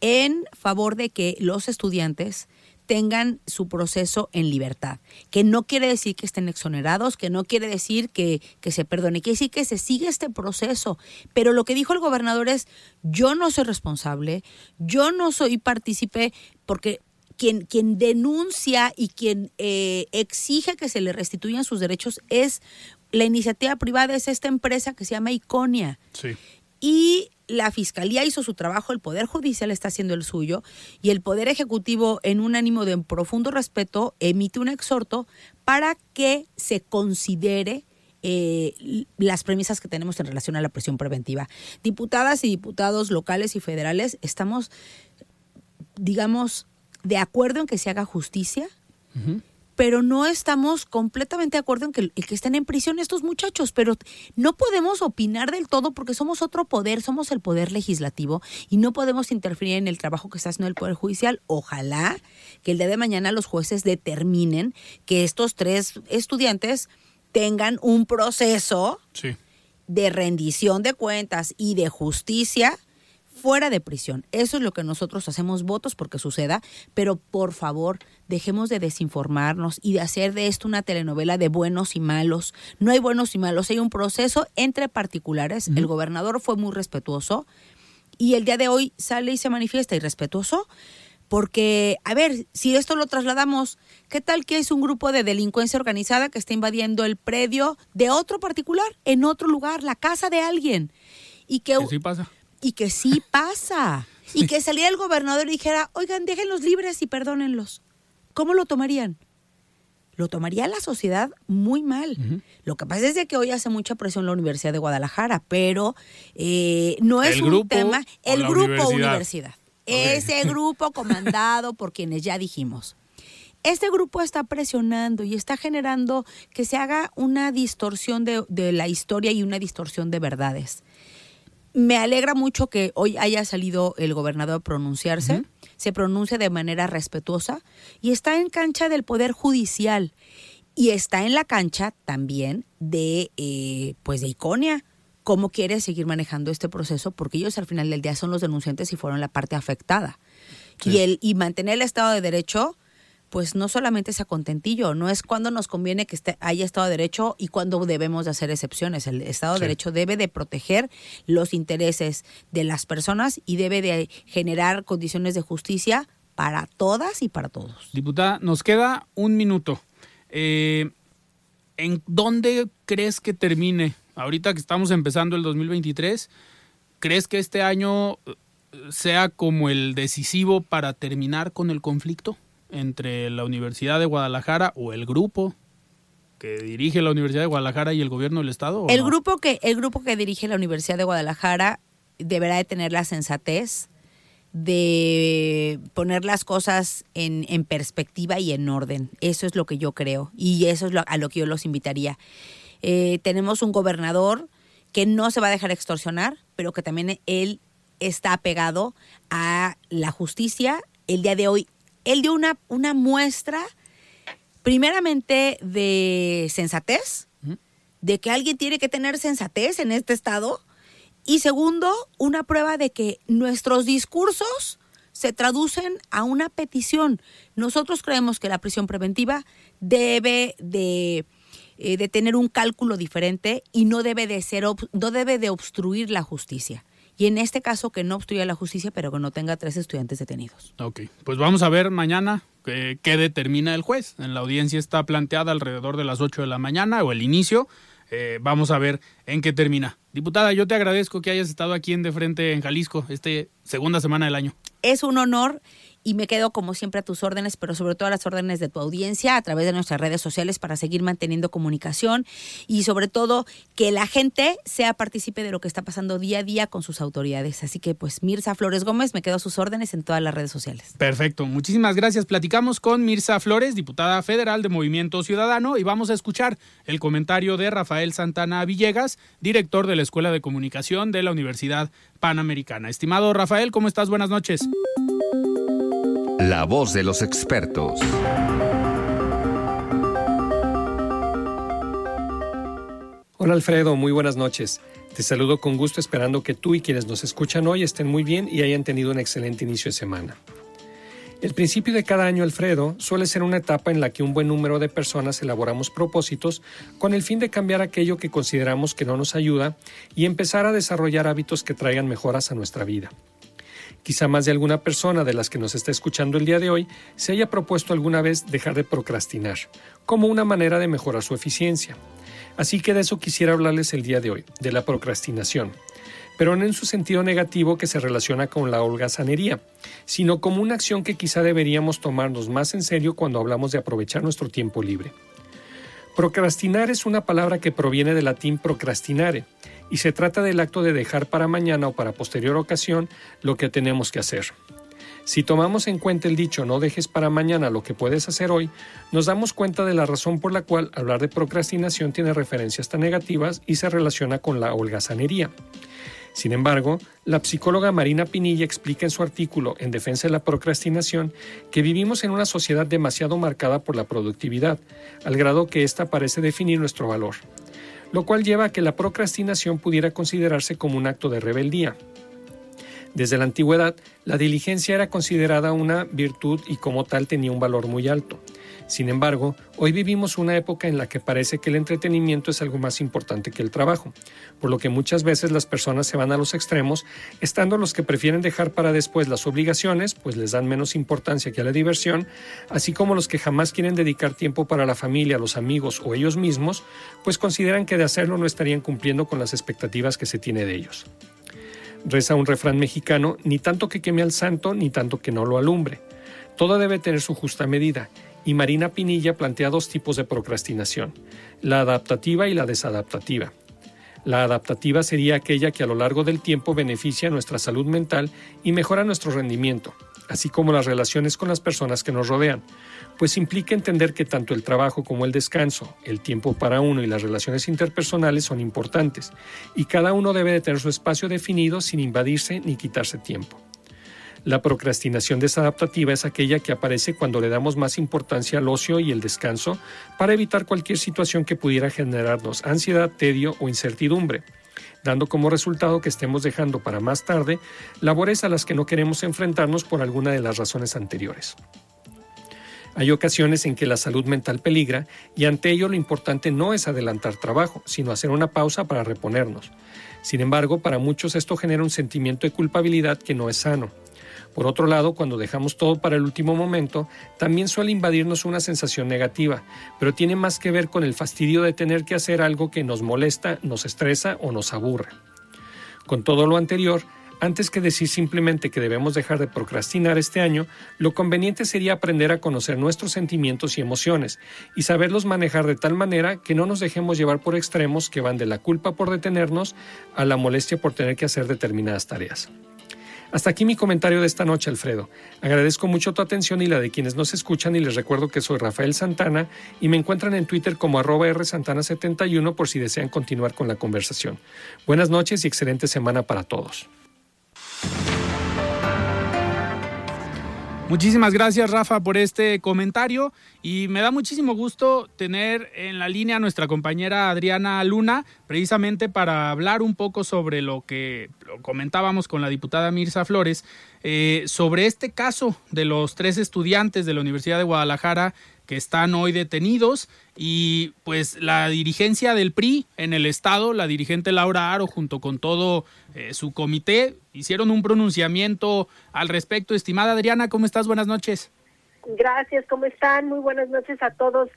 en favor de que los estudiantes tengan su proceso en libertad, que no quiere decir que estén exonerados, que no quiere decir que, que se perdone, quiere decir que se sigue este proceso. Pero lo que dijo el gobernador es, yo no soy responsable, yo no soy partícipe, porque quien, quien denuncia y quien eh, exige que se le restituyan sus derechos es la iniciativa privada, es esta empresa que se llama Iconia Sí. Y la fiscalía hizo su trabajo, el poder judicial está haciendo el suyo y el poder ejecutivo en un ánimo de profundo respeto emite un exhorto para que se considere eh, las premisas que tenemos en relación a la presión preventiva. Diputadas y diputados locales y federales estamos, digamos, de acuerdo en que se haga justicia, pero no estamos completamente de acuerdo en que, que estén en prisión estos muchachos, pero no podemos opinar del todo porque somos otro poder, somos el poder legislativo y no podemos interferir en el trabajo que está haciendo el Poder Judicial. Ojalá que el día de mañana los jueces determinen que estos tres estudiantes tengan un proceso Sí. de rendición de cuentas y de justicia fuera de prisión. Eso es lo que nosotros hacemos votos porque suceda, pero por favor, dejemos de desinformarnos y de hacer de esto una telenovela de buenos y malos. No hay buenos y malos, hay un proceso entre particulares. El gobernador fue muy respetuoso y el día de hoy sale y se manifiesta irrespetuoso. Porque, a ver, si esto lo trasladamos, ¿qué tal que es un grupo de delincuencia organizada que está invadiendo el predio de otro particular, en otro lugar, la casa de alguien? Y que, Que sí pasa. y que sí pasa. Y que saliera el gobernador y dijera, oigan, déjenlos libres y perdónenlos. ¿Cómo lo tomarían? Lo tomaría la sociedad muy mal. Lo que pasa es de que hoy hace mucha presión la Universidad de Guadalajara, pero eh, no es ¿El un grupo tema. El grupo universidad? universidad. Ese grupo comandado por quienes ya dijimos. Este grupo está presionando y está generando que se haga una distorsión de, de la historia y una distorsión de verdades. Me alegra mucho que hoy haya salido el gobernador a pronunciarse, se pronuncia de manera respetuosa y está en cancha del Poder Judicial y está en la cancha también de, eh, pues de Iconia. ¿Cómo quiere seguir manejando este proceso? Porque ellos al final del día son los denunciantes y fueron la parte afectada. Y, el, y mantener el Estado de Derecho, pues no solamente es a contentillo, no es cuando nos conviene que esté, haya Estado de Derecho y cuando debemos de hacer excepciones. El Estado de. Derecho debe de proteger los intereses de las personas y debe de generar condiciones de justicia para todas y para todos. Diputada, nos queda un minuto. Eh, ¿En dónde crees que termine? Ahorita que estamos empezando el 2023, ¿crees que este año eh, sea como el decisivo para terminar con el conflicto entre la Universidad de Guadalajara o el grupo que dirige la Universidad de Guadalajara y el gobierno del estado? El no? grupo que el grupo que dirige la Universidad de Guadalajara deberá de tener la sensatez de poner las cosas en, en perspectiva y en orden. Eso es lo que yo creo y eso es lo- a lo que yo los invitaría. Eh, tenemos un gobernador que no se va a dejar extorsionar, pero que también él está apegado a la justicia. El día de hoy, él dio una, una muestra, primeramente, de sensatez, de que alguien tiene que tener sensatez en este estado. Y segundo, una prueba de que nuestros discursos se traducen a una petición. Nosotros creemos que la prisión preventiva debe de, eh, de tener un cálculo diferente y no debe de ser no debe de obstruir la justicia. Y en este caso que no obstruya la justicia, pero que no tenga tres estudiantes detenidos. Ok, pues vamos a ver mañana eh, qué determina el juez. En la audiencia está planteada alrededor de las 8 de la mañana o el inicio. Eh, vamos a ver en qué termina. Diputada, yo te agradezco que hayas estado aquí en De Frente en Jalisco, este segunda semana del año. Es un honor y me quedo como siempre a tus órdenes, pero sobre todo a las órdenes de tu audiencia a través de nuestras redes sociales para seguir manteniendo comunicación y sobre todo que la gente sea partícipe de lo que está pasando día a día con sus autoridades. Así que pues Mirza Flores Gómez, me quedo a sus órdenes en todas las redes sociales. Perfecto, muchísimas gracias. Platicamos con Mirza Flores, diputada federal de Movimiento Ciudadano, y vamos a escuchar el comentario de Rafael Santana Villegas, director de la Escuela de Comunicación de la Universidad Panamericana. Estimado Rafael, ¿cómo estás? Buenas noches. La voz de los expertos. Hola Alfredo, muy buenas noches. Te saludo con gusto esperando que tú y quienes nos escuchan hoy estén muy bien y hayan tenido un excelente inicio de semana. El principio de cada año, Alfredo, suele ser una etapa en la que un buen número de personas elaboramos propósitos con el fin de cambiar aquello que consideramos que no nos ayuda y empezar a desarrollar hábitos que traigan mejoras a nuestra vida. Quizá más de alguna persona de las que nos está escuchando el día de hoy se haya propuesto alguna vez dejar de procrastinar, como una manera de mejorar su eficiencia. Así que de eso quisiera hablarles el día de hoy, de la procrastinación pero no en su sentido negativo que se relaciona con la holgazanería, sino como una acción que quizá deberíamos tomarnos más en serio cuando hablamos de aprovechar nuestro tiempo libre. Procrastinar es una palabra que proviene del latín procrastinare y se trata del acto de dejar para mañana o para posterior ocasión lo que tenemos que hacer. Si tomamos en cuenta el dicho no dejes para mañana lo que puedes hacer hoy, nos damos cuenta de la razón por la cual hablar de procrastinación tiene referencias tan negativas y se relaciona con la holgazanería. Sin embargo, la psicóloga Marina Pinilla explica en su artículo En defensa de la procrastinación que vivimos en una sociedad demasiado marcada por la productividad, al grado que ésta parece definir nuestro valor, lo cual lleva a que la procrastinación pudiera considerarse como un acto de rebeldía. Desde la antigüedad, la diligencia era considerada una virtud y como tal tenía un valor muy alto. Sin embargo, hoy vivimos una época en la que parece que el entretenimiento es algo más importante que el trabajo, por lo que muchas veces las personas se van a los extremos, estando los que prefieren dejar para después las obligaciones, pues les dan menos importancia que a la diversión, así como los que jamás quieren dedicar tiempo para la familia, los amigos o ellos mismos, pues consideran que de hacerlo no estarían cumpliendo con las expectativas que se tiene de ellos. Reza un refrán mexicano, ni tanto que queme al santo, ni tanto que no lo alumbre. Todo debe tener su justa medida, y Marina Pinilla plantea dos tipos de procrastinación, la adaptativa y la desadaptativa. La adaptativa sería aquella que a lo largo del tiempo beneficia nuestra salud mental y mejora nuestro rendimiento, así como las relaciones con las personas que nos rodean, pues implica entender que tanto el trabajo como el descanso, el tiempo para uno y las relaciones interpersonales son importantes, y cada uno debe de tener su espacio definido sin invadirse ni quitarse tiempo. La procrastinación desadaptativa es aquella que aparece cuando le damos más importancia al ocio y el descanso para evitar cualquier situación que pudiera generarnos ansiedad, tedio o incertidumbre, dando como resultado que estemos dejando para más tarde labores a las que no queremos enfrentarnos por alguna de las razones anteriores. Hay ocasiones en que la salud mental peligra y ante ello lo importante no es adelantar trabajo, sino hacer una pausa para reponernos. Sin embargo, para muchos esto genera un sentimiento de culpabilidad que no es sano. Por otro lado, cuando dejamos todo para el último momento, también suele invadirnos una sensación negativa, pero tiene más que ver con el fastidio de tener que hacer algo que nos molesta, nos estresa o nos aburre. Con todo lo anterior, antes que decir simplemente que debemos dejar de procrastinar este año, lo conveniente sería aprender a conocer nuestros sentimientos y emociones y saberlos manejar de tal manera que no nos dejemos llevar por extremos que van de la culpa por detenernos a la molestia por tener que hacer determinadas tareas. Hasta aquí mi comentario de esta noche, Alfredo. Agradezco mucho tu atención y la de quienes nos escuchan y les recuerdo que soy Rafael Santana y me encuentran en Twitter como arroba rsantana71 por si desean continuar con la conversación. Buenas noches y excelente semana para todos. Muchísimas gracias Rafa por este comentario. Y me da muchísimo gusto tener en la línea a nuestra compañera Adriana Luna precisamente para hablar un poco sobre lo que comentábamos con la diputada Mirza Flores eh, sobre este caso de los tres estudiantes de la Universidad de Guadalajara que están hoy detenidos y pues la dirigencia del PRI en el estado, la dirigente Laura Aro junto con todo eh, su comité hicieron un pronunciamiento al respecto. Estimada Adriana, ¿cómo estás? Buenas noches. Gracias, ¿cómo están? Muy buenas noches a todos.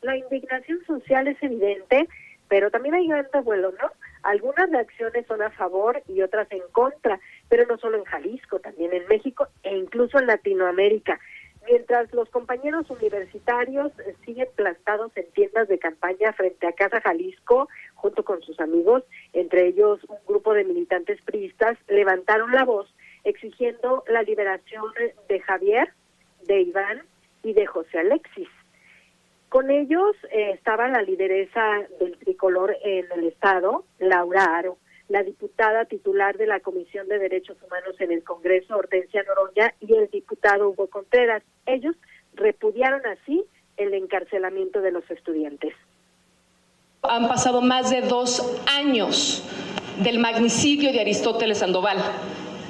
La indignación social es evidente, pero también hay un vuelo, ¿no? Algunas reacciones son a favor y otras en contra. pero no solo en Jalisco, también en México e incluso en Latinoamérica. Mientras los compañeros universitarios eh, siguen plantados en tiendas de campaña frente a Casa Jalisco, junto con sus amigos, entre ellos un grupo de militantes priistas, levantaron la voz exigiendo la liberación de Javier, de Iván y de José Alexis. Con ellos eh, estaba la lideresa del tricolor en el Estado, Laura Aro, la diputada titular de la Comisión de Derechos Humanos en el Congreso, Hortensia Noroña, y el diputado Hugo Contreras. Ellos repudiaron así el encarcelamiento de los estudiantes. Han pasado más de dos años del magnicidio de Aristóteles Sandoval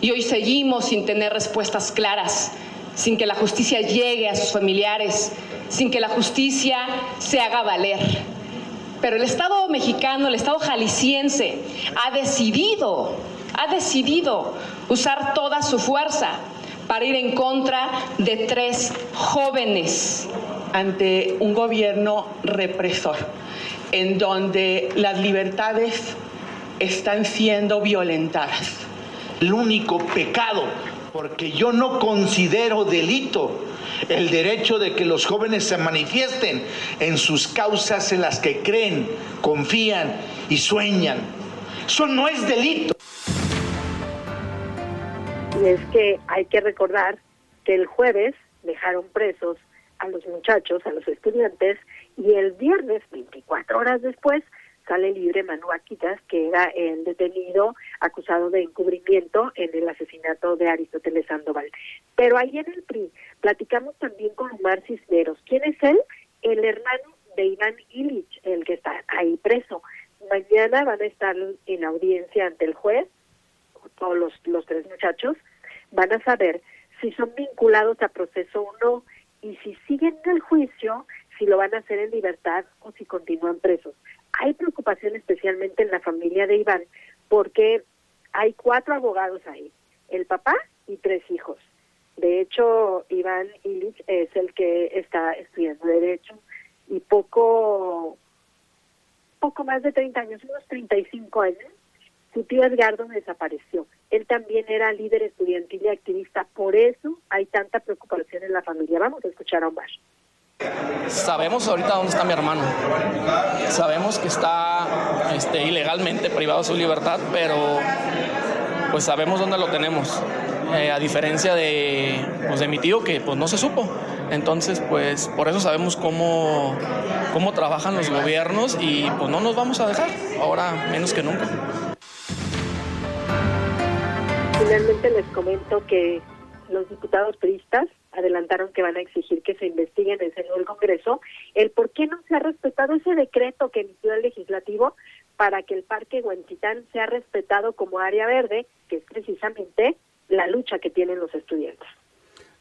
y hoy seguimos sin tener respuestas claras, sin que la justicia llegue a sus familiares, sin que la justicia se haga valer. Pero el Estado mexicano, el Estado jalisciense, ha decidido, ha decidido usar toda su fuerza para ir en contra de tres jóvenes ante un gobierno represor, en donde las libertades están siendo violentadas. El único pecado, porque yo no considero delito el derecho de que los jóvenes se manifiesten en sus causas en las que creen, confían y sueñan. Eso no es delito. Y es que hay que recordar que el jueves dejaron presos a los muchachos, a los estudiantes, y el viernes, 24 horas después, sale libre Manu Aquitas, que era el detenido acusado de encubrimiento en el asesinato de Aristóteles Sandoval. Pero ahí en el PRI platicamos también con Omar Cisneros. ¿Quién es él? El hermano de Iván Illich, el que está ahí preso. Mañana van a estar en audiencia ante el juez, todos los, los tres muchachos, van a saber si son vinculados a proceso o no, y si siguen el juicio, si lo van a hacer en libertad o si continúan presos. Hay preocupación especialmente en la familia de Iván porque hay cuatro abogados ahí, el papá y tres hijos. De hecho, Iván Illich es el que está estudiando Derecho y poco, poco más de 30 años, unos 35 años, su tío Edgardo desapareció. Él también era líder estudiantil y activista, por eso hay tanta preocupación en la familia. Vamos a escuchar a Omar. Sabemos ahorita dónde está mi hermano. Sabemos que está este, ilegalmente privado de su libertad, pero pues sabemos dónde lo tenemos. Eh, a diferencia de, pues, de mi tío que pues no se supo. Entonces, pues por eso sabemos cómo, cómo trabajan los gobiernos y pues no nos vamos a dejar, ahora menos que nunca. Finalmente les comento que los diputados priistas adelantaron que van a exigir que se investigue en el seno del Congreso el por qué no se ha respetado ese decreto que emitió el legislativo para que el Parque Huentitán sea respetado como área verde, que es precisamente la lucha que tienen los estudiantes.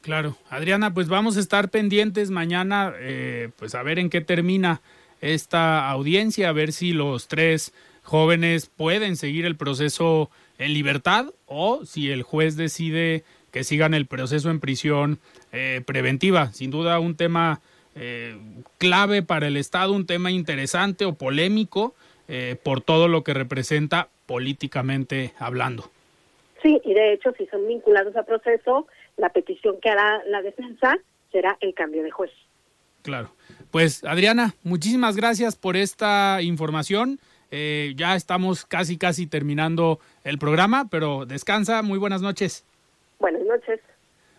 Claro, Adriana, pues vamos a estar pendientes mañana, eh, pues a ver en qué termina esta audiencia, a ver si los tres jóvenes pueden seguir el proceso en libertad o si el juez decide que sigan el proceso en prisión eh, preventiva. Sin duda un tema eh, clave para el Estado, un tema interesante o polémico eh, por todo lo que representa políticamente hablando. Sí, y de hecho, si son vinculados a proceso, la petición que hará la defensa será el cambio de juez. Claro. Pues Adriana, muchísimas gracias por esta información. ya estamos casi, casi terminando el programa, pero descansa. Muy buenas noches. Buenas noches.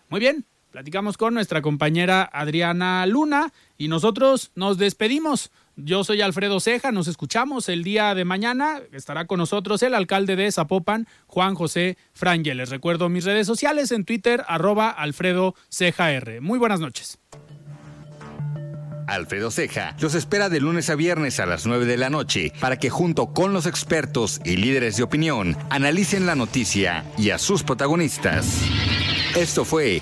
Muy bien, platicamos con nuestra compañera Adriana Luna y nosotros nos despedimos. Yo soy Alfredo Ceja, nos escuchamos el día de mañana. Estará con nosotros el alcalde de Zapopan, Juan José Frangel. Les recuerdo mis redes sociales en Twitter, arroba Alfredo Ceja R. Muy buenas noches. Alfredo Ceja los espera de lunes a viernes a las 9 de la noche para que junto con los expertos y líderes de opinión analicen la noticia y a sus protagonistas. Esto fue